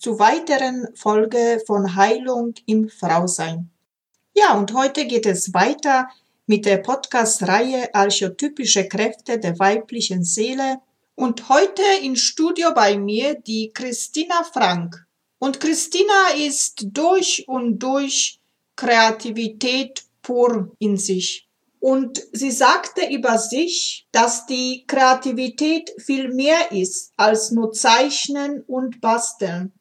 zu weiteren Folge von Heilung im Frausein. Ja, und heute geht es weiter mit der Podcast-Reihe Archetypische Kräfte der weiblichen Seele. Und heute im Studio bei mir die Christina Frank. Und Christina ist durch und durch Kreativität pur in sich. Und sie sagte über sich, dass die Kreativität viel mehr ist als nur Zeichnen und Basteln.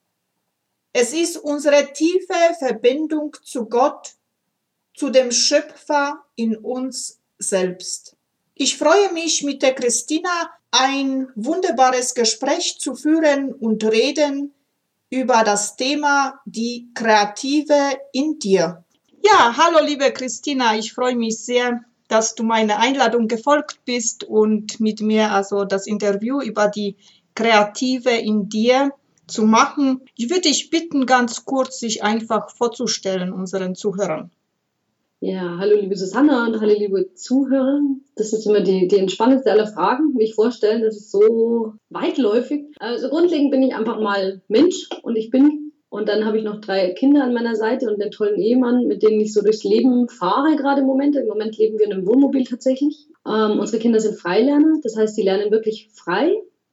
Es ist unsere tiefe Verbindung zu Gott, zu dem Schöpfer in uns selbst. Ich freue mich mit der Christina ein wunderbares Gespräch zu führen und reden über das Thema die Kreative in dir. Ja, hallo liebe Christina, ich freue mich sehr, dass du meiner Einladung gefolgt bist und mit mir also das Interview über die Kreative in dir zu machen. Ich würde dich bitten, ganz kurz sich einfach vorzustellen unseren Zuhörern. Ja, hallo liebe Susanna und hallo liebe Zuhörer. Das ist immer die, die entspannendste aller Fragen, mich vorstellen, das ist so weitläufig. Also grundlegend bin ich einfach mal Mensch und ich bin und dann habe ich noch drei Kinder an meiner Seite und einen tollen Ehemann, mit dem ich so durchs Leben fahre gerade im Moment. Im Moment leben wir in einem Wohnmobil tatsächlich. Ähm, unsere Kinder sind Freilerner, das heißt, sie lernen wirklich frei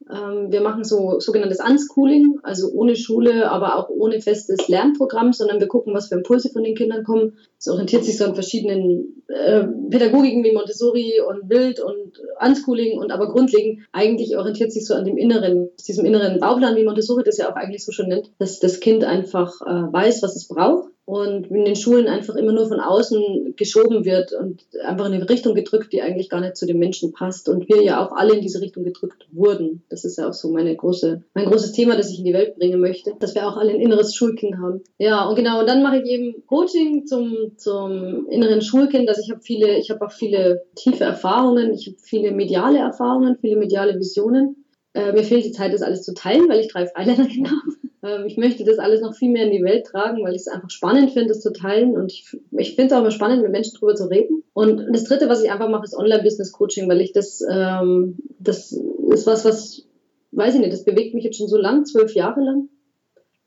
wir machen so sogenanntes Unschooling, also ohne Schule, aber auch ohne festes Lernprogramm, sondern wir gucken, was für Impulse von den Kindern kommen. Es orientiert sich so an verschiedenen äh, Pädagogiken wie Montessori und Wild und Unschooling und aber grundlegend eigentlich orientiert sich so an dem inneren, diesem inneren Bauplan, wie Montessori das ja auch eigentlich so schon nennt, dass das Kind einfach äh, weiß, was es braucht und in den Schulen einfach immer nur von außen geschoben wird und einfach in eine Richtung gedrückt, die eigentlich gar nicht zu den Menschen passt. Und wir ja auch alle in diese Richtung gedrückt wurden. Das ist ja auch so meine große, mein großes Thema, das ich in die Welt bringen möchte, dass wir auch alle ein inneres Schulkind haben. Ja, und genau, und dann mache ich eben Coaching zum, zum inneren Schulkind. Also ich habe viele, ich habe auch viele tiefe Erfahrungen, ich habe viele mediale Erfahrungen, viele mediale Visionen. Äh, mir fehlt die Zeit, das alles zu teilen, weil ich drei Freiländer habe. Ähm, ich möchte das alles noch viel mehr in die Welt tragen, weil ich es einfach spannend finde, das zu teilen. Und ich, ich finde es auch immer spannend, mit Menschen darüber zu reden. Und das Dritte, was ich einfach mache, ist Online-Business-Coaching, weil ich das, ähm, das ist was, was, weiß ich nicht, das bewegt mich jetzt schon so lang, zwölf Jahre lang.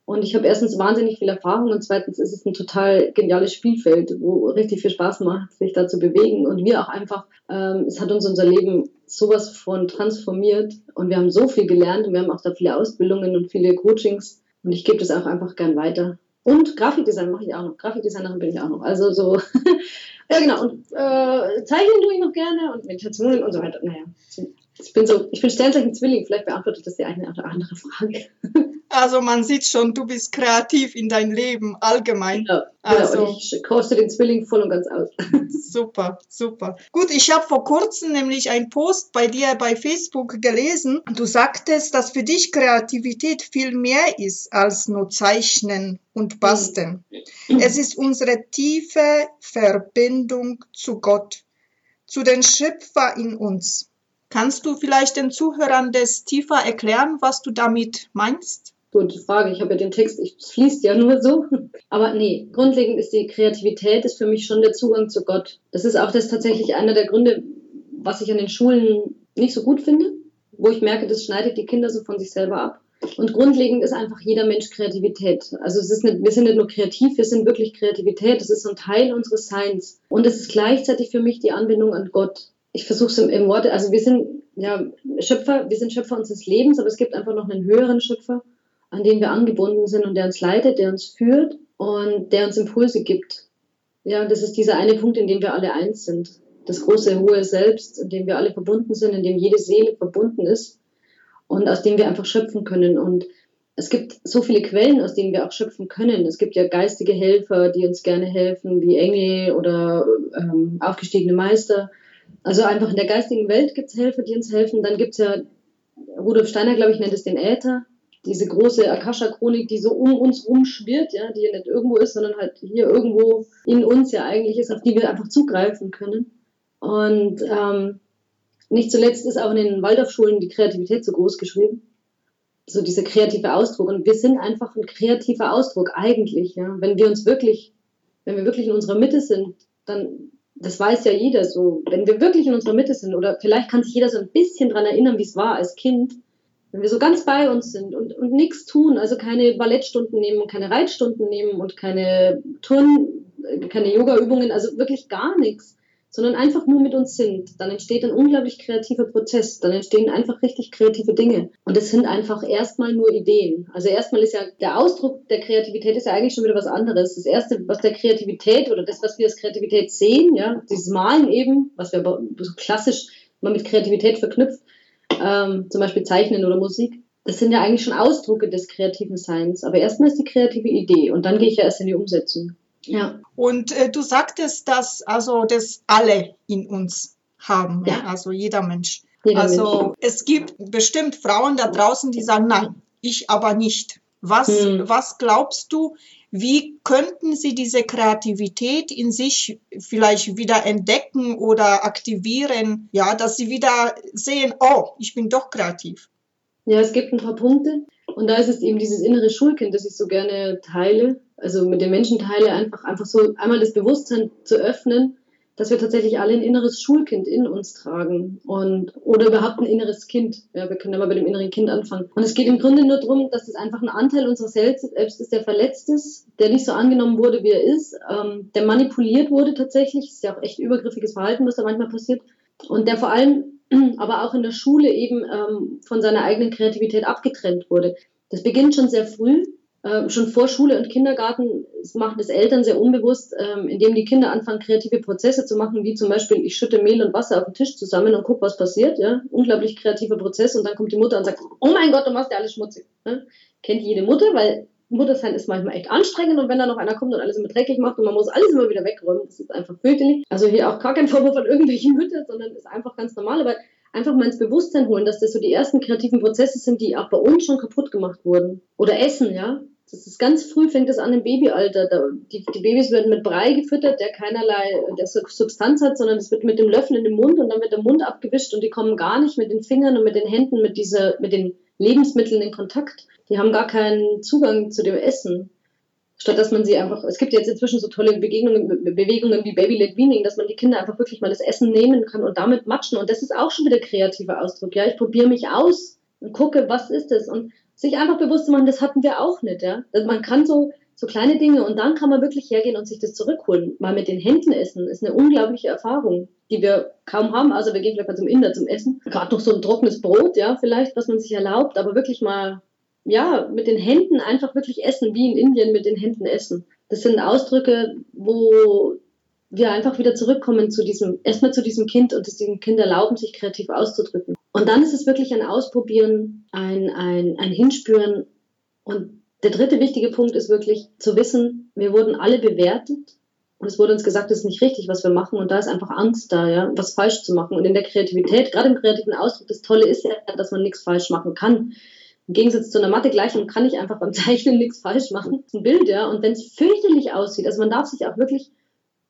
Und ich habe erstens wahnsinnig viel Erfahrung und zweitens ist es ein total geniales Spielfeld, wo richtig viel Spaß macht, sich da zu bewegen. Und wir auch einfach, ähm, es hat uns unser Leben sowas von transformiert und wir haben so viel gelernt und wir haben auch da viele Ausbildungen und viele Coachings und ich gebe das auch einfach gern weiter. Und Grafikdesign mache ich auch noch. Grafikdesignerin bin ich auch noch. Also so, ja genau. Und äh, zeichnen tue ich noch gerne und Meditationen und so weiter. Naja, ich bin so, ich bin Sternzeichen Zwilling. Vielleicht beantwortet das die eine oder andere Frage. Also man sieht schon, du bist kreativ in dein Leben allgemein. Ja, also genau. ich koste den Zwilling voll und ganz aus. super, super. Gut, ich habe vor kurzem nämlich einen Post bei dir bei Facebook gelesen. Du sagtest, dass für dich Kreativität viel mehr ist als nur Zeichnen und Basteln. Mhm. Es ist unsere tiefe Verbindung zu Gott, zu den Schöpfer in uns. Kannst du vielleicht den Zuhörern das tiefer erklären, was du damit meinst? Gute Frage. Ich habe ja den Text, ich fließt ja nur so. Aber nee, grundlegend ist die Kreativität ist für mich schon der Zugang zu Gott. Das ist auch das tatsächlich einer der Gründe, was ich an den Schulen nicht so gut finde, wo ich merke, das schneidet die Kinder so von sich selber ab. Und grundlegend ist einfach jeder Mensch Kreativität. Also es ist nicht, wir sind nicht nur kreativ, wir sind wirklich Kreativität. Das ist so ein Teil unseres Seins. Und es ist gleichzeitig für mich die Anbindung an Gott. Ich versuche es im, im Worte, also wir sind ja, Schöpfer, wir sind Schöpfer unseres Lebens, aber es gibt einfach noch einen höheren Schöpfer, an den wir angebunden sind und der uns leitet, der uns führt und der uns Impulse gibt. Ja, das ist dieser eine Punkt, in dem wir alle eins sind. Das große, hohe Selbst, in dem wir alle verbunden sind, in dem jede Seele verbunden ist und aus dem wir einfach schöpfen können. Und es gibt so viele Quellen, aus denen wir auch schöpfen können. Es gibt ja geistige Helfer, die uns gerne helfen, wie Engel oder ähm, aufgestiegene Meister. Also einfach in der geistigen Welt gibt es Helfer, die uns helfen. Dann gibt es ja, Rudolf Steiner, glaube ich, nennt es den Äther, diese große Akasha-Chronik, die so um uns rumschwirrt, ja, die ja nicht irgendwo ist, sondern halt hier irgendwo in uns ja eigentlich ist, auf die wir einfach zugreifen können. Und ähm, nicht zuletzt ist auch in den Waldorfschulen die Kreativität so groß geschrieben. So dieser kreative Ausdruck. Und wir sind einfach ein kreativer Ausdruck eigentlich, ja. Wenn wir uns wirklich, wenn wir wirklich in unserer Mitte sind, dann, das weiß ja jeder so, wenn wir wirklich in unserer Mitte sind, oder vielleicht kann sich jeder so ein bisschen dran erinnern, wie es war als Kind, wenn wir so ganz bei uns sind und, und nichts tun, also keine Ballettstunden nehmen, keine Reitstunden nehmen und keine Turn, keine Yoga-Übungen, also wirklich gar nichts, sondern einfach nur mit uns sind, dann entsteht ein unglaublich kreativer Prozess, dann entstehen einfach richtig kreative Dinge. Und es sind einfach erstmal nur Ideen. Also erstmal ist ja der Ausdruck der Kreativität ist ja eigentlich schon wieder was anderes. Das erste, was der Kreativität oder das, was wir als Kreativität sehen, ja, dieses Malen eben, was wir so klassisch mal mit Kreativität verknüpft, ähm, zum Beispiel Zeichnen oder Musik, das sind ja eigentlich schon Ausdrucke des kreativen Seins. Aber erstmal ist die kreative Idee und dann gehe ich ja erst in die Umsetzung. Ja. Und äh, du sagtest, dass also das alle in uns haben, ja. ja? also jeder Mensch. Jeder also Mensch. es gibt bestimmt Frauen da draußen, die sagen, nein, ich aber nicht. Was, hm. was glaubst du, wie könnten Sie diese Kreativität in sich vielleicht wieder entdecken oder aktivieren, ja, dass Sie wieder sehen, oh, ich bin doch kreativ? Ja, es gibt ein paar Punkte. Und da ist es eben dieses innere Schulkind, das ich so gerne teile, also mit den Menschen teile, einfach, einfach so einmal das Bewusstsein zu öffnen dass wir tatsächlich alle ein inneres Schulkind in uns tragen und oder überhaupt ein inneres Kind. Ja, wir können ja mal bei dem inneren Kind anfangen. Und es geht im Grunde nur darum, dass es einfach ein Anteil unseres Selbst ist, der verletzt ist, der nicht so angenommen wurde, wie er ist, ähm, der manipuliert wurde tatsächlich. Das ist ja auch echt übergriffiges Verhalten, was da manchmal passiert. Und der vor allem aber auch in der Schule eben ähm, von seiner eigenen Kreativität abgetrennt wurde. Das beginnt schon sehr früh äh, schon vor Schule und Kindergarten machen es Eltern sehr unbewusst, ähm, indem die Kinder anfangen, kreative Prozesse zu machen, wie zum Beispiel, ich schütte Mehl und Wasser auf den Tisch zusammen und gucke, was passiert. Ja? Unglaublich kreativer Prozess und dann kommt die Mutter und sagt, oh mein Gott, du machst ja alles schmutzig. Ne? Kennt jede Mutter, weil Muttersein ist manchmal echt anstrengend und wenn da noch einer kommt und alles immer dreckig macht und man muss alles immer wieder wegräumen, das ist einfach fürchterlich. Also hier auch gar kein Vorwurf an irgendwelche Mütter, sondern ist einfach ganz normal, aber einfach mal ins Bewusstsein holen, dass das so die ersten kreativen Prozesse sind, die auch bei uns schon kaputt gemacht wurden. Oder Essen, ja. Das ist ganz früh, fängt das an im Babyalter. Da, die, die, Babys werden mit Brei gefüttert, der keinerlei der Substanz hat, sondern es wird mit dem Löffel in den Mund und dann wird der Mund abgewischt und die kommen gar nicht mit den Fingern und mit den Händen mit dieser, mit den Lebensmitteln in Kontakt. Die haben gar keinen Zugang zu dem Essen. Statt dass man sie einfach, es gibt jetzt inzwischen so tolle Begegnungen, Bewegungen wie Baby-led Weaning, dass man die Kinder einfach wirklich mal das Essen nehmen kann und damit matschen. Und das ist auch schon wieder kreativer Ausdruck. Ja, ich probiere mich aus und gucke, was ist es. Und sich einfach bewusst zu machen, das hatten wir auch nicht. Ja? Also man kann so, so kleine Dinge und dann kann man wirklich hergehen und sich das zurückholen. Mal mit den Händen essen ist eine unglaubliche Erfahrung, die wir kaum haben. Also wir gehen vielleicht mal zum Inder zum Essen. Gerade noch so ein trockenes Brot, ja, vielleicht, was man sich erlaubt, aber wirklich mal, ja, mit den Händen einfach wirklich essen, wie in Indien mit den Händen essen. Das sind Ausdrücke, wo wir einfach wieder zurückkommen zu diesem, erstmal zu diesem Kind und es diesem Kind erlauben, sich kreativ auszudrücken. Und dann ist es wirklich ein Ausprobieren, ein, ein, ein Hinspüren. Und der dritte wichtige Punkt ist wirklich zu wissen, wir wurden alle bewertet und es wurde uns gesagt, das ist nicht richtig, was wir machen. Und da ist einfach Angst da, ja, was falsch zu machen. Und in der Kreativität, gerade im kreativen Ausdruck, das Tolle ist ja, dass man nichts falsch machen kann. Im Gegensatz zu einer Mathe-Gleichung kann ich einfach beim Zeichnen nichts falsch machen. Das ist ein Bild, ja. Und wenn es fürchterlich aussieht, also man darf sich auch wirklich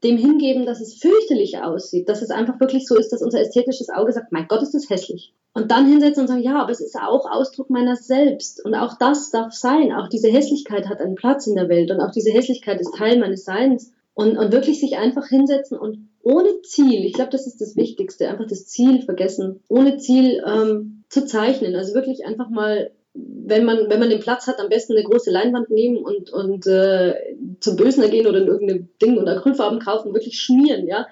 dem hingeben, dass es fürchterlich aussieht, dass es einfach wirklich so ist, dass unser ästhetisches Auge sagt, mein Gott, ist das hässlich. Und dann hinsetzen und sagen, ja, aber es ist auch Ausdruck meiner selbst. Und auch das darf sein. Auch diese Hässlichkeit hat einen Platz in der Welt. Und auch diese Hässlichkeit ist Teil meines Seins. Und, und wirklich sich einfach hinsetzen und ohne Ziel, ich glaube, das ist das Wichtigste, einfach das Ziel vergessen, ohne Ziel ähm, zu zeichnen. Also wirklich einfach mal wenn man, wenn man den Platz hat, am besten eine große Leinwand nehmen und, und äh, zum Bösner gehen oder in irgendein Ding und Acrylfarben kaufen, wirklich schmieren, ja.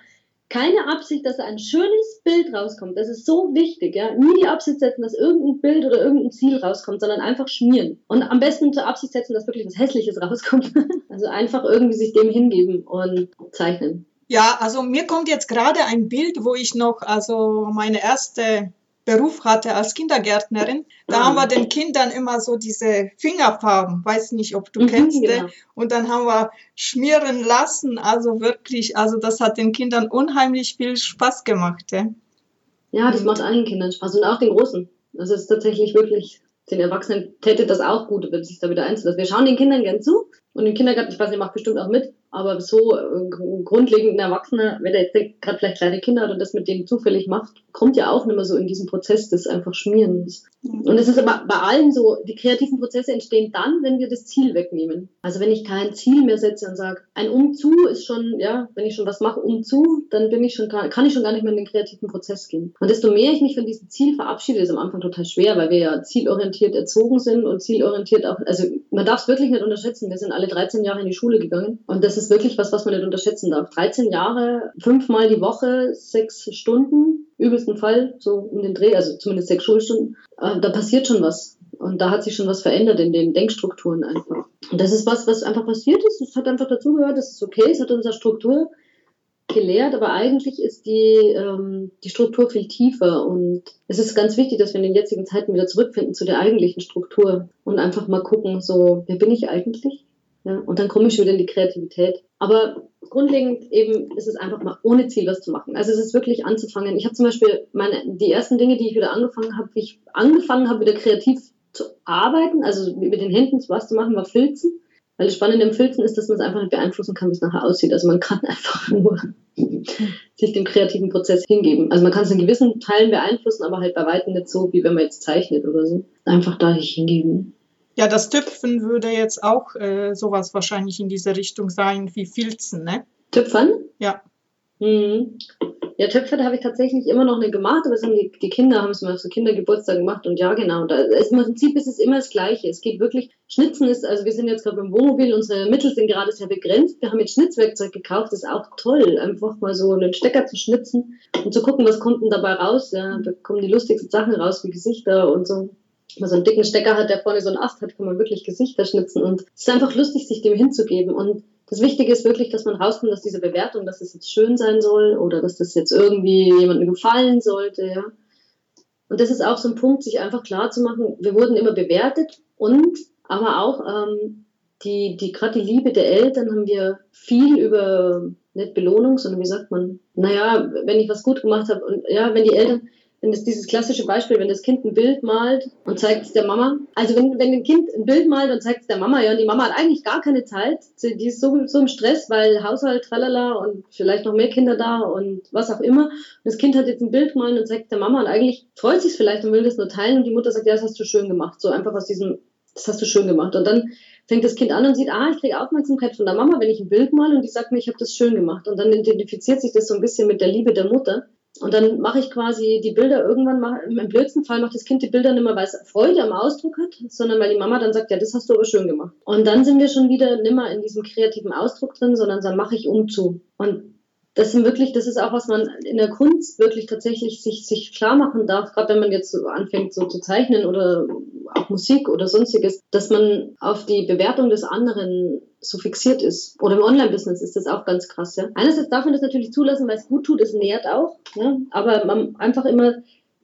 keine Absicht, dass ein schönes Bild rauskommt. Das ist so wichtig, ja. Nie die Absicht setzen, dass irgendein Bild oder irgendein Ziel rauskommt, sondern einfach schmieren. Und am besten zur Absicht setzen, dass wirklich was Hässliches rauskommt. also einfach irgendwie sich dem hingeben und zeichnen. Ja, also mir kommt jetzt gerade ein Bild, wo ich noch also meine erste Beruf hatte als Kindergärtnerin. Da haben wir den Kindern immer so diese Fingerfarben, weiß nicht, ob du mhm, kennst, genau. und dann haben wir schmieren lassen. Also wirklich, also das hat den Kindern unheimlich viel Spaß gemacht. Ja, ja das macht allen Kindern Spaß und auch den Großen. Das ist tatsächlich wirklich, den Erwachsenen täte das auch gut, wenn sich da wieder einzulassen. Wir schauen den Kindern gern zu und den Kindergarten, ich weiß nicht, macht bestimmt auch mit, aber so äh, grundlegend ein Erwachsener, wenn er jetzt gerade vielleicht kleine Kinder hat und das mit denen zufällig macht, kommt ja auch nicht mehr so in diesen Prozess des einfach Schmierens. Und es ist aber bei allen so, die kreativen Prozesse entstehen dann, wenn wir das Ziel wegnehmen. Also wenn ich kein Ziel mehr setze und sage, ein Umzu ist schon, ja, wenn ich schon was mache, Umzu, dann bin ich schon, kann ich schon gar nicht mehr in den kreativen Prozess gehen. Und desto mehr ich mich von diesem Ziel verabschiede, ist am Anfang total schwer, weil wir ja zielorientiert erzogen sind und zielorientiert auch, also man darf es wirklich nicht unterschätzen. Wir sind alle 13 Jahre in die Schule gegangen und das ist wirklich was, was man nicht unterschätzen darf. 13 Jahre, fünfmal die Woche, sechs Stunden, übelsten Fall, so um den Dreh, also zumindest sechs Schulstunden, äh, da passiert schon was. Und da hat sich schon was verändert in den Denkstrukturen einfach. Und das ist was, was einfach passiert ist. Es hat einfach dazugehört, das ist okay, es hat unsere Struktur gelehrt, aber eigentlich ist die, ähm, die Struktur viel tiefer und es ist ganz wichtig, dass wir in den jetzigen Zeiten wieder zurückfinden zu der eigentlichen Struktur und einfach mal gucken, so, wer bin ich eigentlich? Ja, und dann komme ich wieder in die Kreativität. Aber grundlegend eben ist es einfach mal ohne Ziel was zu machen. Also es ist wirklich anzufangen. Ich habe zum Beispiel meine, die ersten Dinge, die ich wieder angefangen habe, wie ich angefangen habe, wieder kreativ zu arbeiten, also mit den Händen was zu machen, war Filzen. Weil das Spannende im Filzen ist, dass man es einfach nicht beeinflussen kann, wie es nachher aussieht. Also man kann einfach nur sich dem kreativen Prozess hingeben. Also man kann es in gewissen Teilen beeinflussen, aber halt bei weitem nicht so, wie wenn man jetzt zeichnet oder so. Einfach da sich hingeben. Ja, das Tüpfen würde jetzt auch äh, sowas wahrscheinlich in diese Richtung sein wie Filzen, ne? Tüpfern? Ja. Mhm. Ja, Töpfe, da habe ich tatsächlich immer noch eine gemacht, aber die, die Kinder haben es mal zu Kindergeburtstag gemacht und ja, genau. Da, es, Im Prinzip ist es immer das Gleiche. Es geht wirklich, Schnitzen ist, also wir sind jetzt gerade beim Wohnmobil, unsere Mittel sind gerade sehr begrenzt. Wir haben jetzt Schnitzwerkzeug gekauft, das ist auch toll, einfach mal so einen Stecker zu schnitzen und zu gucken, was kommt denn dabei raus. Ja, da kommen die lustigsten Sachen raus, wie Gesichter und so man so einen dicken Stecker hat, der vorne so einen Ast hat, kann man wirklich Gesichter schnitzen. Und es ist einfach lustig, sich dem hinzugeben. Und das Wichtige ist wirklich, dass man rauskommt, dass diese Bewertung, dass es jetzt schön sein soll oder dass das jetzt irgendwie jemandem gefallen sollte, ja. Und das ist auch so ein Punkt, sich einfach klar zu machen, wir wurden immer bewertet und aber auch ähm, die, die gerade die Liebe der Eltern haben wir viel über nicht Belohnung, sondern wie sagt man, naja, wenn ich was gut gemacht habe und ja, wenn die Eltern, wenn das dieses klassische Beispiel, wenn das Kind ein Bild malt und zeigt es der Mama. Also wenn, wenn ein Kind ein Bild malt und zeigt es der Mama, ja, und die Mama hat eigentlich gar keine Zeit, die ist so, so im Stress, weil Haushalt, tralala und vielleicht noch mehr Kinder da und was auch immer. Und das Kind hat jetzt ein Bild gemalt und zeigt es der Mama und eigentlich freut sich vielleicht und will das nur teilen und die Mutter sagt, ja, das hast du schön gemacht. So einfach aus diesem, das hast du schön gemacht. Und dann fängt das Kind an und sieht, ah, ich kriege Aufmerksamkeit von der Mama, wenn ich ein Bild male und die sagt mir, ich habe das schön gemacht. Und dann identifiziert sich das so ein bisschen mit der Liebe der Mutter. Und dann mache ich quasi die Bilder irgendwann mal, im blödsten Fall macht das Kind die Bilder nicht mehr, weil es Freude am Ausdruck hat, sondern weil die Mama dann sagt, ja, das hast du aber schön gemacht. Und dann sind wir schon wieder nimmer in diesem kreativen Ausdruck drin, sondern dann mache ich umzu. Und das sind wirklich, das ist auch, was man in der Kunst wirklich tatsächlich sich, sich klar machen darf, gerade wenn man jetzt so anfängt so zu zeichnen oder auch Musik oder sonstiges, dass man auf die Bewertung des anderen so fixiert ist. Oder im Online-Business ist das auch ganz krass, ja. Einerseits darf man das natürlich zulassen, weil es gut tut, es nährt auch, ja. Aber man einfach immer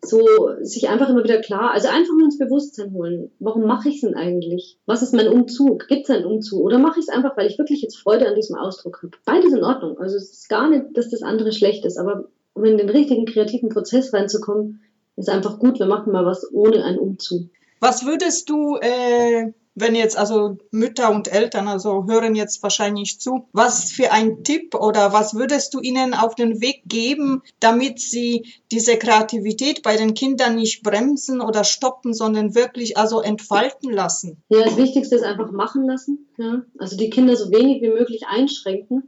so sich einfach immer wieder klar, also einfach nur ins Bewusstsein holen. Warum mache ich es denn eigentlich? Was ist mein Umzug? Gibt es einen Umzug? Oder mache ich es einfach, weil ich wirklich jetzt Freude an diesem Ausdruck habe? Beides in Ordnung. Also es ist gar nicht, dass das andere schlecht ist, aber um in den richtigen kreativen Prozess reinzukommen, ist einfach gut, wir machen mal was ohne einen Umzug. Was würdest du äh, wenn jetzt also Mütter und Eltern also hören jetzt wahrscheinlich zu, was für ein Tipp oder was würdest du ihnen auf den Weg geben, damit sie diese Kreativität bei den Kindern nicht bremsen oder stoppen, sondern wirklich also entfalten lassen? Ja, das Wichtigste ist einfach machen lassen. Ja? Also die Kinder so wenig wie möglich einschränken.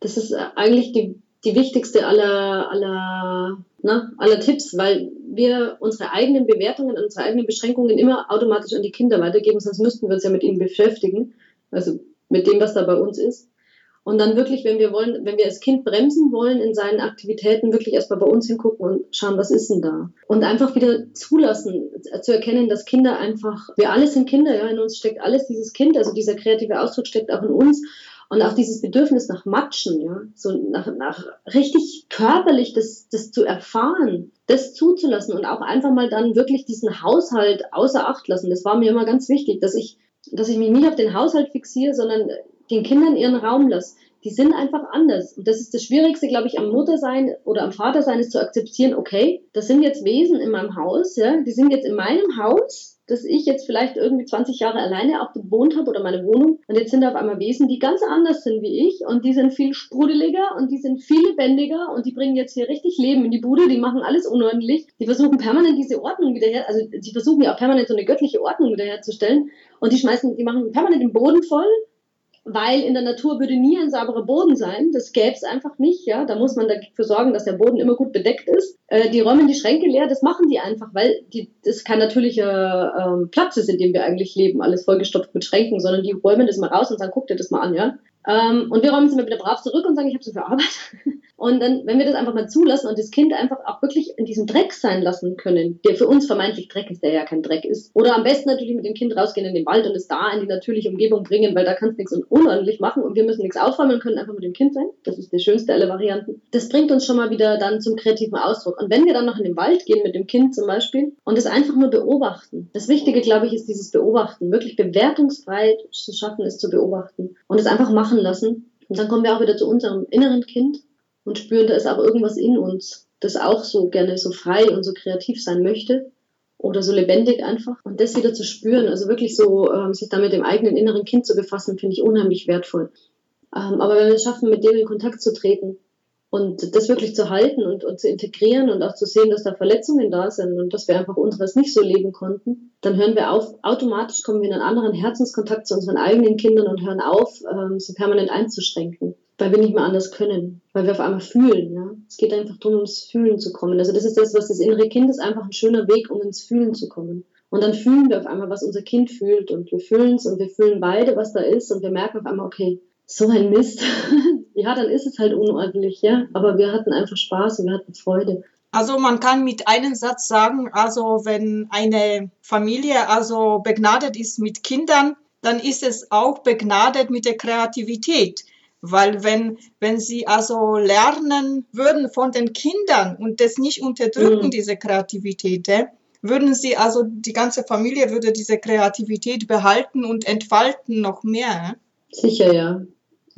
Das ist eigentlich die die wichtigste aller, aller, ne, aller Tipps, weil wir unsere eigenen Bewertungen, unsere eigenen Beschränkungen immer automatisch an die Kinder weitergeben, sonst müssten wir uns ja mit ihnen beschäftigen, also mit dem, was da bei uns ist. Und dann wirklich, wenn wir wollen, wenn wir das Kind bremsen wollen in seinen Aktivitäten, wirklich erstmal bei uns hingucken und schauen, was ist denn da? Und einfach wieder zulassen, zu erkennen, dass Kinder einfach, wir alle sind Kinder, ja, in uns steckt alles dieses Kind, also dieser kreative Ausdruck steckt auch in uns. Und auch dieses Bedürfnis nach Matschen, ja, so nach, nach richtig körperlich das, das zu erfahren, das zuzulassen und auch einfach mal dann wirklich diesen Haushalt außer Acht lassen. Das war mir immer ganz wichtig, dass ich, dass ich mich nicht auf den Haushalt fixiere, sondern den Kindern ihren Raum lasse. Die sind einfach anders. Und das ist das Schwierigste, glaube ich, am Muttersein oder am Vatersein, ist zu akzeptieren, okay, das sind jetzt Wesen in meinem Haus, ja, die sind jetzt in meinem Haus, dass ich jetzt vielleicht irgendwie 20 Jahre alleine auch gewohnt habe oder meine Wohnung. Und jetzt sind auf einmal Wesen, die ganz anders sind wie ich und die sind viel sprudeliger und die sind viel lebendiger und die bringen jetzt hier richtig Leben in die Bude, die machen alles unordentlich, die versuchen permanent diese Ordnung wiederher, also die versuchen ja auch permanent so eine göttliche Ordnung wiederherzustellen und die schmeißen, die machen permanent den Boden voll weil in der Natur würde nie ein sauberer Boden sein. Das gäbe es einfach nicht. Ja, da muss man dafür sorgen, dass der Boden immer gut bedeckt ist. Äh, die räumen die Schränke leer. Das machen die einfach, weil die, das kein natürlicher ähm, Platz ist, in dem wir eigentlich leben, alles vollgestopft mit Schränken, sondern die räumen das mal raus und sagen, guck dir das mal an, ja. Ähm, und wir räumen es immer wieder brav zurück und sagen, ich habe so viel Arbeit. Und dann, wenn wir das einfach mal zulassen und das Kind einfach auch wirklich in diesem Dreck sein lassen können, der für uns vermeintlich Dreck ist, der ja kein Dreck ist. Oder am besten natürlich mit dem Kind rausgehen in den Wald und es da in die natürliche Umgebung bringen, weil da kannst du nichts unordentlich machen und wir müssen nichts aufräumen und können einfach mit dem Kind sein. Das ist die schönste aller Varianten. Das bringt uns schon mal wieder dann zum kreativen Ausdruck. Und wenn wir dann noch in den Wald gehen mit dem Kind zum Beispiel und es einfach nur beobachten. Das Wichtige, glaube ich, ist dieses Beobachten. Wirklich bewertungsfrei zu schaffen, ist zu beobachten und es einfach machen lassen. Und dann kommen wir auch wieder zu unserem inneren Kind und spüren, da ist auch irgendwas in uns, das auch so gerne so frei und so kreativ sein möchte oder so lebendig einfach. Und das wieder zu spüren, also wirklich so ähm, sich damit dem eigenen inneren Kind zu befassen, finde ich unheimlich wertvoll. Ähm, aber wenn wir es schaffen, mit dem in Kontakt zu treten und das wirklich zu halten und, und zu integrieren und auch zu sehen, dass da Verletzungen da sind und dass wir einfach unseres nicht so leben konnten, dann hören wir auf, automatisch kommen wir in einen anderen Herzenskontakt zu unseren eigenen Kindern und hören auf, ähm, sie permanent einzuschränken weil wir nicht mehr anders können, weil wir auf einmal fühlen. Ja? Es geht einfach darum, ins Fühlen zu kommen. Also das ist das, was das innere Kind ist, einfach ein schöner Weg, um ins Fühlen zu kommen. Und dann fühlen wir auf einmal, was unser Kind fühlt und wir fühlen es und wir fühlen beide, was da ist und wir merken auf einmal, okay, so ein Mist. ja, dann ist es halt unordentlich, ja, aber wir hatten einfach Spaß und wir hatten Freude. Also man kann mit einem Satz sagen, also wenn eine Familie also begnadet ist mit Kindern, dann ist es auch begnadet mit der Kreativität. Weil wenn, wenn sie also lernen würden von den Kindern und das nicht unterdrücken, mhm. diese Kreativität, würden sie also, die ganze Familie würde diese Kreativität behalten und entfalten noch mehr. Sicher, ja.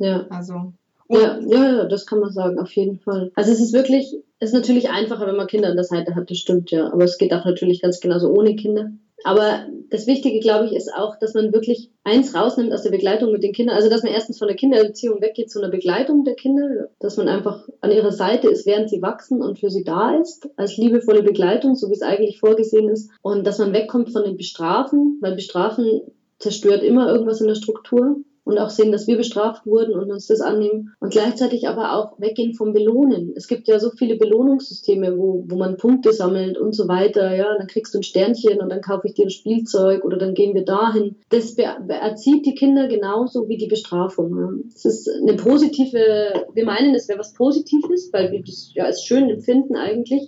Ja. Also. Ja, ja, ja, das kann man sagen, auf jeden Fall. Also es ist wirklich, es ist natürlich einfacher, wenn man Kinder an der Seite hat, das stimmt ja. Aber es geht auch natürlich ganz genauso ohne Kinder. Aber das Wichtige, glaube ich, ist auch, dass man wirklich eins rausnimmt aus der Begleitung mit den Kindern. Also, dass man erstens von der Kindererziehung weggeht zu einer Begleitung der Kinder, dass man einfach an ihrer Seite ist, während sie wachsen und für sie da ist, als liebevolle Begleitung, so wie es eigentlich vorgesehen ist. Und dass man wegkommt von dem Bestrafen, weil Bestrafen zerstört immer irgendwas in der Struktur und auch sehen, dass wir bestraft wurden und uns das annehmen und gleichzeitig aber auch weggehen vom Belohnen. Es gibt ja so viele Belohnungssysteme, wo, wo man Punkte sammelt und so weiter. Ja, dann kriegst du ein Sternchen und dann kaufe ich dir ein Spielzeug oder dann gehen wir dahin. Das erzieht die Kinder genauso wie die Bestrafung. Ja. Es ist eine positive, wir meinen, es wäre was Positives, weil wir das ja als schön empfinden eigentlich.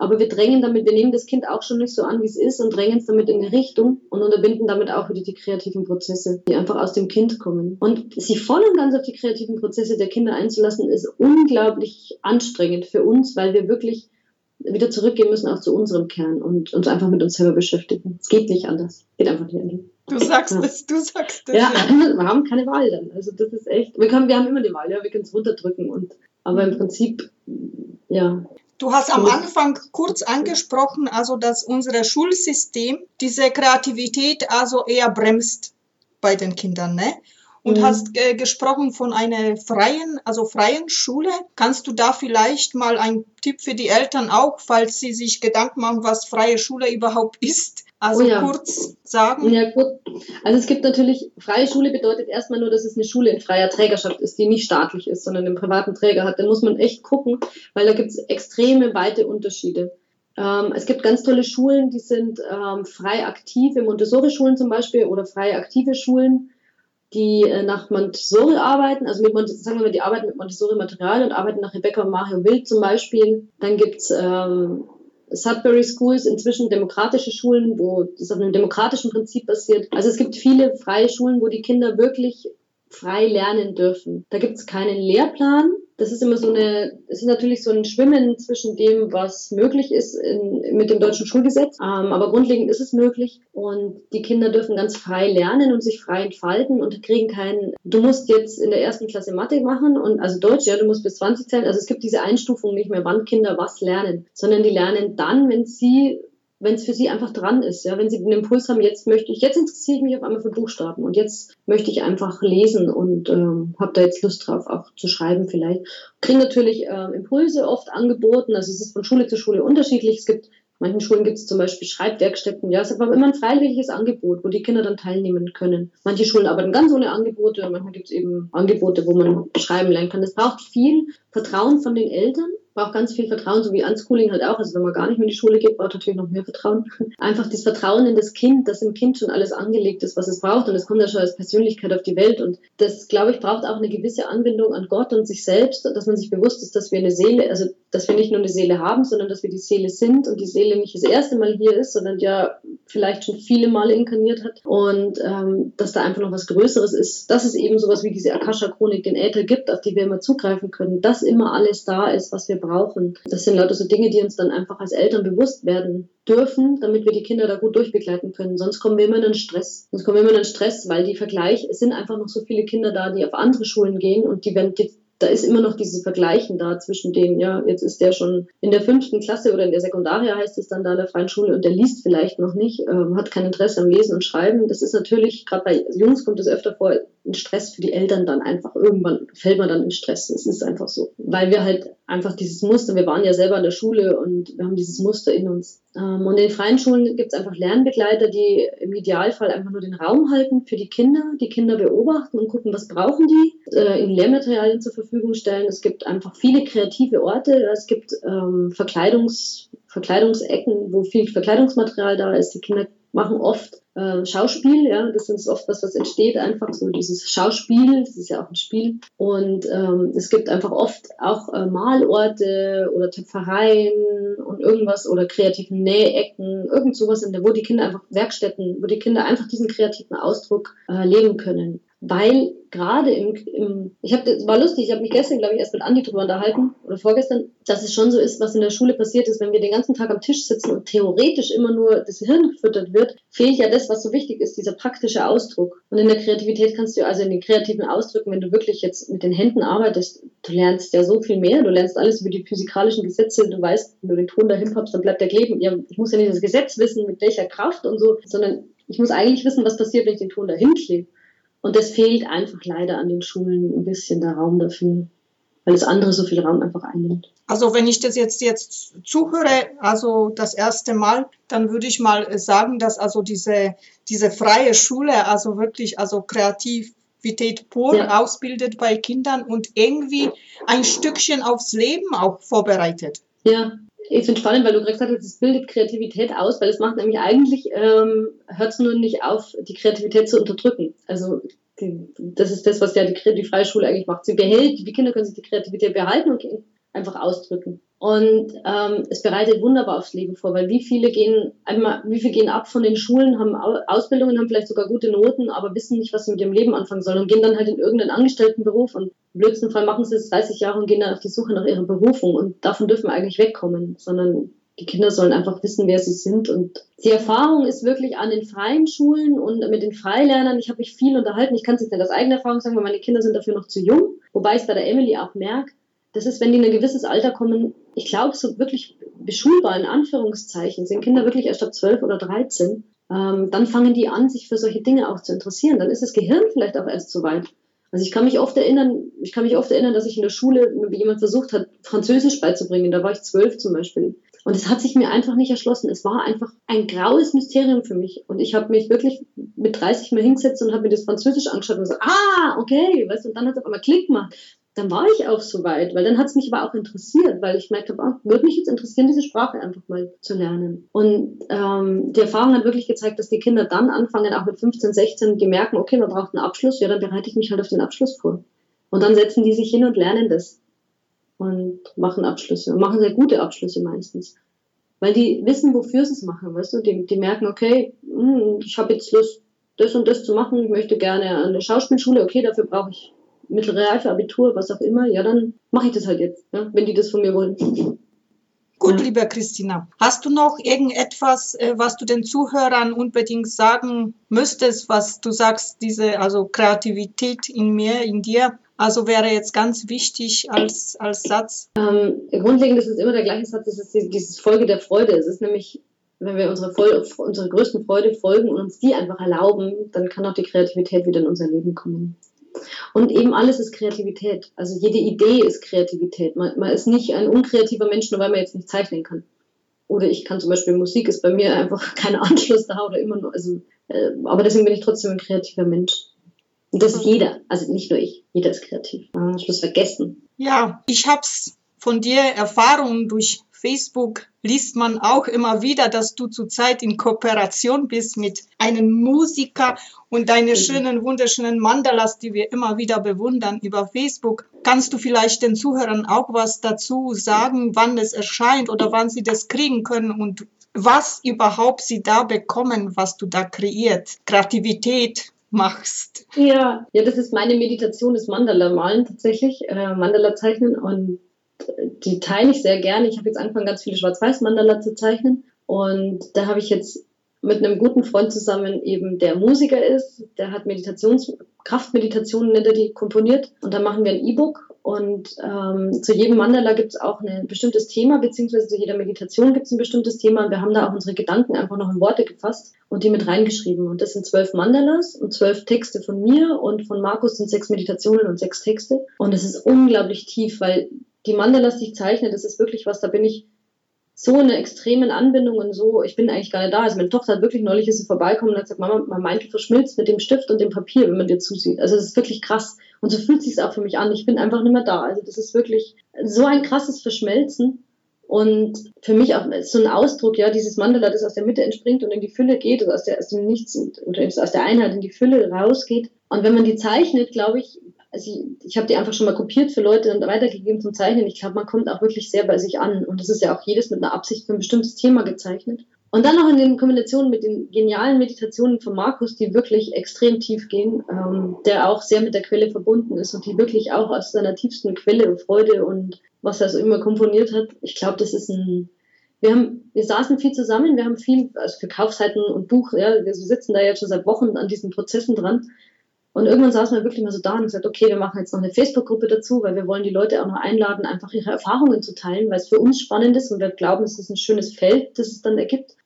Aber wir drängen damit, wir nehmen das Kind auch schon nicht so an, wie es ist und drängen es damit in eine Richtung und unterbinden damit auch wieder die kreativen Prozesse, die einfach aus dem Kind kommen. Und sich voll und ganz auf die kreativen Prozesse der Kinder einzulassen, ist unglaublich anstrengend für uns, weil wir wirklich wieder zurückgehen müssen auch zu unserem Kern und uns einfach mit uns selber beschäftigen. Es geht nicht anders. Geht einfach nicht anders. Du sagst ja. es, du sagst es. Ja, wir haben keine Wahl dann. Also das ist echt. Wir, können, wir haben immer die Wahl, ja, wir können es runterdrücken und aber im Prinzip, ja, Du hast am Anfang kurz angesprochen, also dass unser Schulsystem diese Kreativität also eher bremst bei den Kindern, ne? Und mhm. hast äh, gesprochen von einer freien, also freien Schule. Kannst du da vielleicht mal einen Tipp für die Eltern auch, falls sie sich Gedanken machen, was freie Schule überhaupt ist? Also oh ja. kurz sagen. Ja, gut. Also es gibt natürlich, freie Schule bedeutet erstmal nur, dass es eine Schule in freier Trägerschaft ist, die nicht staatlich ist, sondern einen privaten Träger hat. Da muss man echt gucken, weil da gibt es extreme weite Unterschiede. Ähm, es gibt ganz tolle Schulen, die sind ähm, frei aktiv, im Montessori-Schulen zum Beispiel oder frei aktive Schulen. die äh, nach Montessori arbeiten, also mit Montessori, sagen wir mal, die arbeiten mit Montessori-Material und arbeiten nach Rebecca und Mario Wild zum Beispiel. Dann gibt's ähm, Sudbury Schools, inzwischen demokratische Schulen, wo das auf einem demokratischen Prinzip basiert. Also es gibt viele freie Schulen, wo die Kinder wirklich frei lernen dürfen. Da gibt es keinen Lehrplan, das ist immer so eine, es ist natürlich so ein Schwimmen zwischen dem, was möglich ist in, mit dem deutschen Schulgesetz. Ähm, aber grundlegend ist es möglich und die Kinder dürfen ganz frei lernen und sich frei entfalten und kriegen keinen, du musst jetzt in der ersten Klasse Mathe machen und also Deutsch, ja, du musst bis 20 zählen. Also es gibt diese Einstufung nicht mehr, wann Kinder was lernen, sondern die lernen dann, wenn sie wenn es für sie einfach dran ist, ja, wenn sie den Impuls haben, jetzt möchte ich, jetzt interessiere ich mich auf einmal für Buchstaben und jetzt möchte ich einfach lesen und ähm, habe da jetzt Lust drauf, auch zu schreiben vielleicht. Kriegen natürlich äh, Impulse oft angeboten, also es ist von Schule zu Schule unterschiedlich. Es gibt manchen Schulen gibt es zum Beispiel Schreibwerkstätten, ja, es ist aber immer ein freiwilliges Angebot, wo die Kinder dann teilnehmen können. Manche Schulen arbeiten ganz ohne Angebote, manchmal gibt es eben Angebote, wo man schreiben lernen kann. Das braucht viel Vertrauen von den Eltern braucht ganz viel Vertrauen, so wie Unschooling halt auch. Also wenn man gar nicht mehr in die Schule geht, braucht natürlich noch mehr Vertrauen. Einfach das Vertrauen in das Kind, dass im Kind schon alles angelegt ist, was es braucht. Und es kommt ja schon als Persönlichkeit auf die Welt. Und das, glaube ich, braucht auch eine gewisse Anbindung an Gott und sich selbst, dass man sich bewusst ist, dass wir eine Seele, also dass wir nicht nur eine Seele haben, sondern dass wir die Seele sind und die Seele nicht das erste Mal hier ist, sondern ja vielleicht schon viele Male inkarniert hat. Und ähm, dass da einfach noch was Größeres ist. Dass es eben sowas wie diese Akasha-Chronik, den Äther gibt, auf die wir immer zugreifen können. Dass immer alles da ist, was wir brauchen. Das sind lauter so Dinge, die uns dann einfach als Eltern bewusst werden dürfen, damit wir die Kinder da gut durchbegleiten können. Sonst kommen wir immer in den Stress. Sonst kommen wir immer in den Stress, weil die Vergleich, es sind einfach noch so viele Kinder da, die auf andere Schulen gehen und die werden da ist immer noch dieses Vergleichen da zwischen denen, ja, jetzt ist der schon in der fünften Klasse oder in der Sekundaria heißt es dann da in der freien Schule und der liest vielleicht noch nicht, ähm, hat kein Interesse am Lesen und Schreiben. Das ist natürlich, gerade bei Jungs kommt es öfter vor, ein Stress für die Eltern dann einfach. Irgendwann fällt man dann in Stress. Es ist einfach so. Weil wir halt einfach dieses Muster, wir waren ja selber in der Schule und wir haben dieses Muster in uns. Ähm, und in freien Schulen gibt es einfach Lernbegleiter, die im Idealfall einfach nur den Raum halten für die Kinder, die Kinder beobachten und gucken, was brauchen die, äh, ihnen Lehrmaterialien zur Verfügung stellen. Es gibt einfach viele kreative Orte. Es gibt ähm, Verkleidungs, Verkleidungsecken, wo viel Verkleidungsmaterial da ist. Die Kinder machen oft äh, Schauspiel, ja, das ist oft was, was entsteht, einfach so dieses Schauspiel, das ist ja auch ein Spiel. Und ähm, es gibt einfach oft auch äh, Malorte oder Töpfereien und irgendwas oder kreativen Nähecken, irgend sowas, in der, wo die Kinder einfach Werkstätten, wo die Kinder einfach diesen kreativen Ausdruck äh, leben können weil gerade im, im ich habe war lustig, ich habe mich gestern, glaube ich, erst mit Andi drüber unterhalten oder vorgestern, dass es schon so ist, was in der Schule passiert ist, wenn wir den ganzen Tag am Tisch sitzen und theoretisch immer nur das Hirn gefüttert wird, fehlt ja das, was so wichtig ist, dieser praktische Ausdruck. Und in der Kreativität kannst du also in den kreativen Ausdrücken, wenn du wirklich jetzt mit den Händen arbeitest, du lernst ja so viel mehr, du lernst alles über die physikalischen Gesetze, du weißt, wenn du den Ton dahin pappst, dann bleibt der kleben. Ja, ich muss ja nicht das Gesetz wissen, mit welcher Kraft und so, sondern ich muss eigentlich wissen, was passiert, wenn ich den Ton dahin klebe. Und es fehlt einfach leider an den Schulen ein bisschen der Raum dafür, weil das andere so viel Raum einfach einnimmt. Also wenn ich das jetzt jetzt zuhöre, also das erste Mal, dann würde ich mal sagen, dass also diese diese freie Schule also wirklich also Kreativität pur ja. ausbildet bei Kindern und irgendwie ein Stückchen aufs Leben auch vorbereitet. Ja, ich finde spannend, weil du gerade gesagt hast, es bildet Kreativität aus, weil es macht nämlich eigentlich, ähm, hört es nur nicht auf, die Kreativität zu unterdrücken. Also die, das ist das, was ja die, die Freischule eigentlich macht. Sie behält, die Kinder können sich die Kreativität behalten und einfach ausdrücken. Und ähm, es bereitet wunderbar aufs Leben vor, weil wie viele gehen einmal, wie viele gehen ab von den Schulen, haben Ausbildungen, haben vielleicht sogar gute Noten, aber wissen nicht, was sie mit ihrem Leben anfangen sollen und gehen dann halt in irgendeinen Angestelltenberuf und im blödsten Fall machen sie es 30 Jahre und gehen dann auf die Suche nach ihrer Berufung und davon dürfen wir eigentlich wegkommen, sondern die Kinder sollen einfach wissen, wer sie sind. Und die Erfahrung ist wirklich an den freien Schulen und mit den Freilernern. Ich habe mich viel unterhalten. Ich kann es jetzt nicht aus eigener Erfahrung sagen, weil meine Kinder sind dafür noch zu jung. Wobei ich es bei der Emily auch merke, das ist, wenn die in ein gewisses Alter kommen, ich glaube, so wirklich beschulbar in Anführungszeichen, sind Kinder wirklich erst ab 12 oder 13, ähm, dann fangen die an, sich für solche Dinge auch zu interessieren. Dann ist das Gehirn vielleicht auch erst so weit. Also ich kann mich oft erinnern, ich kann mich oft erinnern, dass ich in der Schule jemand versucht hat, Französisch beizubringen. Da war ich zwölf zum Beispiel. Und es hat sich mir einfach nicht erschlossen. Es war einfach ein graues Mysterium für mich. Und ich habe mich wirklich mit 30 mal hingesetzt und habe mir das Französisch angeschaut und gesagt, ah, okay, weißt du, und dann hat es auf einmal Klick gemacht dann war ich auch so weit, weil dann hat es mich aber auch interessiert, weil ich merkte, ah, würde mich jetzt interessieren, diese Sprache einfach mal zu lernen. Und ähm, die Erfahrung hat wirklich gezeigt, dass die Kinder dann anfangen, auch mit 15, 16, die merken, okay, man braucht einen Abschluss, ja, dann bereite ich mich halt auf den Abschluss vor. Und dann setzen die sich hin und lernen das und machen Abschlüsse und machen sehr gute Abschlüsse meistens. Weil die wissen, wofür sie es machen, weißt du? Die, die merken, okay, hm, ich habe jetzt Lust, das und das zu machen, ich möchte gerne an der Schauspielschule, okay, dafür brauche ich mittlere Abitur, was auch immer, ja, dann mache ich das halt jetzt, ja, wenn die das von mir wollen. Gut, ja. liebe Christina, hast du noch irgendetwas, äh, was du den Zuhörern unbedingt sagen müsstest, was du sagst, diese also Kreativität in mir, in dir, also wäre jetzt ganz wichtig als, als Satz? Ähm, grundlegend ist es immer der gleiche Satz, es ist dieses Folge der Freude. Es ist nämlich, wenn wir unsere, Vol unsere größten Freude folgen und uns die einfach erlauben, dann kann auch die Kreativität wieder in unser Leben kommen. Und eben alles ist Kreativität. Also jede Idee ist Kreativität. Man, man ist nicht ein unkreativer Mensch, nur weil man jetzt nicht zeichnen kann. Oder ich kann zum Beispiel Musik, ist bei mir einfach kein Anschluss da oder immer nur, also, äh, aber deswegen bin ich trotzdem ein kreativer Mensch. Und das ist jeder, also nicht nur ich, jeder ist kreativ. Ah, ich muss vergessen. Ja, ich hab's von dir Erfahrungen durch Facebook liest man auch immer wieder, dass du zurzeit in Kooperation bist mit einem Musiker und deine mhm. schönen, wunderschönen Mandalas, die wir immer wieder bewundern über Facebook. Kannst du vielleicht den Zuhörern auch was dazu sagen, wann es erscheint oder wann sie das kriegen können und was überhaupt sie da bekommen, was du da kreiert? Kreativität, machst. Ja, ja, das ist meine Meditation, das Mandala malen tatsächlich, äh, Mandala zeichnen und die teile ich sehr gerne. Ich habe jetzt angefangen, ganz viele Schwarz-Weiß-Mandala zu zeichnen. Und da habe ich jetzt mit einem guten Freund zusammen eben, der Musiker ist, der hat Meditations, Kraftmeditationen nennt er die, komponiert. Und dann machen wir ein E-Book und ähm, zu jedem Mandala gibt es auch ein bestimmtes Thema, beziehungsweise zu jeder Meditation gibt es ein bestimmtes Thema. Und wir haben da auch unsere Gedanken einfach noch in Worte gefasst und die mit reingeschrieben. Und das sind zwölf Mandalas und zwölf Texte von mir und von Markus sind sechs Meditationen und sechs Texte. Und es ist unglaublich tief, weil die Mandalas, die ich zeichne, das ist wirklich was, da bin ich so in einer extremen Anbindung und so, ich bin eigentlich gar nicht da. Also meine Tochter hat wirklich neulich ist sie vorbeikommen und hat gesagt, Mama, mein Mantel verschmilzt mit dem Stift und dem Papier, wenn man dir zusieht. Also das ist wirklich krass. Und so fühlt sich auch für mich an. Ich bin einfach nicht mehr da. Also das ist wirklich so ein krasses Verschmelzen. Und für mich auch so ein Ausdruck, ja, dieses Mandala, das aus der Mitte entspringt und in die Fülle geht, oder aus, der, aus dem Nichts oder aus der Einheit in die Fülle rausgeht. Und wenn man die zeichnet, glaube ich, also ich, ich habe die einfach schon mal kopiert für Leute und weitergegeben zum Zeichnen. Ich glaube, man kommt auch wirklich sehr bei sich an. Und das ist ja auch jedes mit einer Absicht für ein bestimmtes Thema gezeichnet. Und dann noch in den Kombinationen mit den genialen Meditationen von Markus, die wirklich extrem tief gehen, ähm, der auch sehr mit der Quelle verbunden ist und die wirklich auch aus seiner tiefsten Quelle Freude und was er so immer komponiert hat. Ich glaube, das ist ein, wir haben, wir saßen viel zusammen, wir haben viel, also für Kaufseiten und Buch, ja, wir sitzen da jetzt schon seit Wochen an diesen Prozessen dran. Und irgendwann saßen wir wirklich mal so da und gesagt, okay, wir machen jetzt noch eine Facebook-Gruppe dazu, weil wir wollen die Leute auch noch einladen, einfach ihre Erfahrungen zu teilen, weil es für uns spannend ist und wir glauben, es ist ein schönes Feld, das es dann ergibt.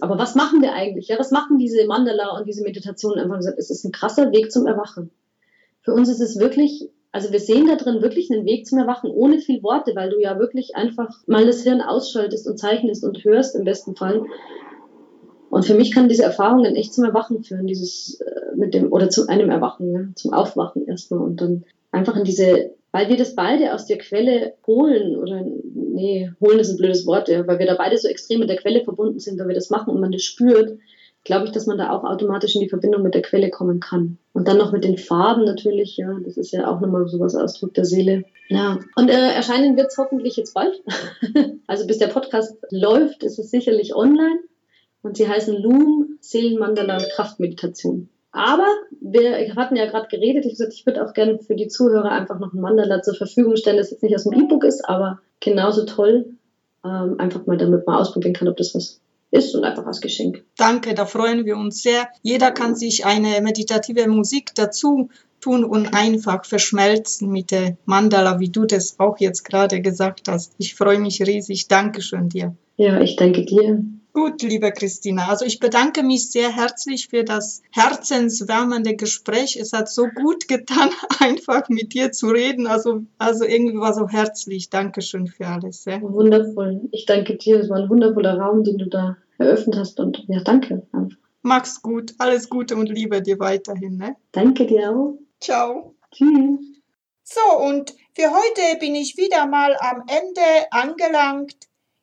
Aber was machen wir eigentlich? Ja, was machen diese Mandala und diese Meditationen? Einfach gesagt, es ist ein krasser Weg zum Erwachen. Für uns ist es wirklich, also wir sehen da drin wirklich einen Weg zum Erwachen ohne viel Worte, weil du ja wirklich einfach mal das Hirn ausschaltest und zeichnest und hörst im besten Fall. Und für mich kann diese Erfahrungen echt zum Erwachen führen, dieses äh, mit dem, oder zu einem Erwachen, ja, zum Aufwachen erstmal und dann einfach in diese, weil wir das beide aus der Quelle holen, oder nee, holen ist ein blödes Wort, ja, weil wir da beide so extrem mit der Quelle verbunden sind, weil wir das machen und man das spürt, glaube ich, dass man da auch automatisch in die Verbindung mit der Quelle kommen kann. Und dann noch mit den Farben natürlich, ja, das ist ja auch nochmal sowas Ausdruck der Seele. Ja, und äh, erscheinen wird es hoffentlich jetzt bald. also bis der Podcast läuft, ist es sicherlich online. Und sie heißen Loom, Seelenmandala Kraftmeditation. Aber wir hatten ja gerade geredet, ich gesagt, ich würde auch gerne für die Zuhörer einfach noch ein Mandala zur Verfügung stellen, das jetzt nicht aus dem E-Book ist, aber genauso toll. Ähm, einfach mal damit mal ausprobieren kann, ob das was ist und einfach als Geschenk. Danke, da freuen wir uns sehr. Jeder kann sich eine meditative Musik dazu tun und einfach verschmelzen mit der Mandala, wie du das auch jetzt gerade gesagt hast. Ich freue mich riesig. Dankeschön dir. Ja, ich danke dir. Gut, liebe Christina. Also ich bedanke mich sehr herzlich für das herzenswärmende Gespräch. Es hat so gut getan, einfach mit dir zu reden. Also, also irgendwie war so herzlich. Dankeschön für alles. Ja. Wundervoll. Ich danke dir. Es war ein wundervoller Raum, den du da eröffnet hast. Und ja, danke. Mach's gut. Alles Gute und Liebe dir weiterhin. Ne? Danke dir auch. Ciao. Tschüss. So, und für heute bin ich wieder mal am Ende angelangt.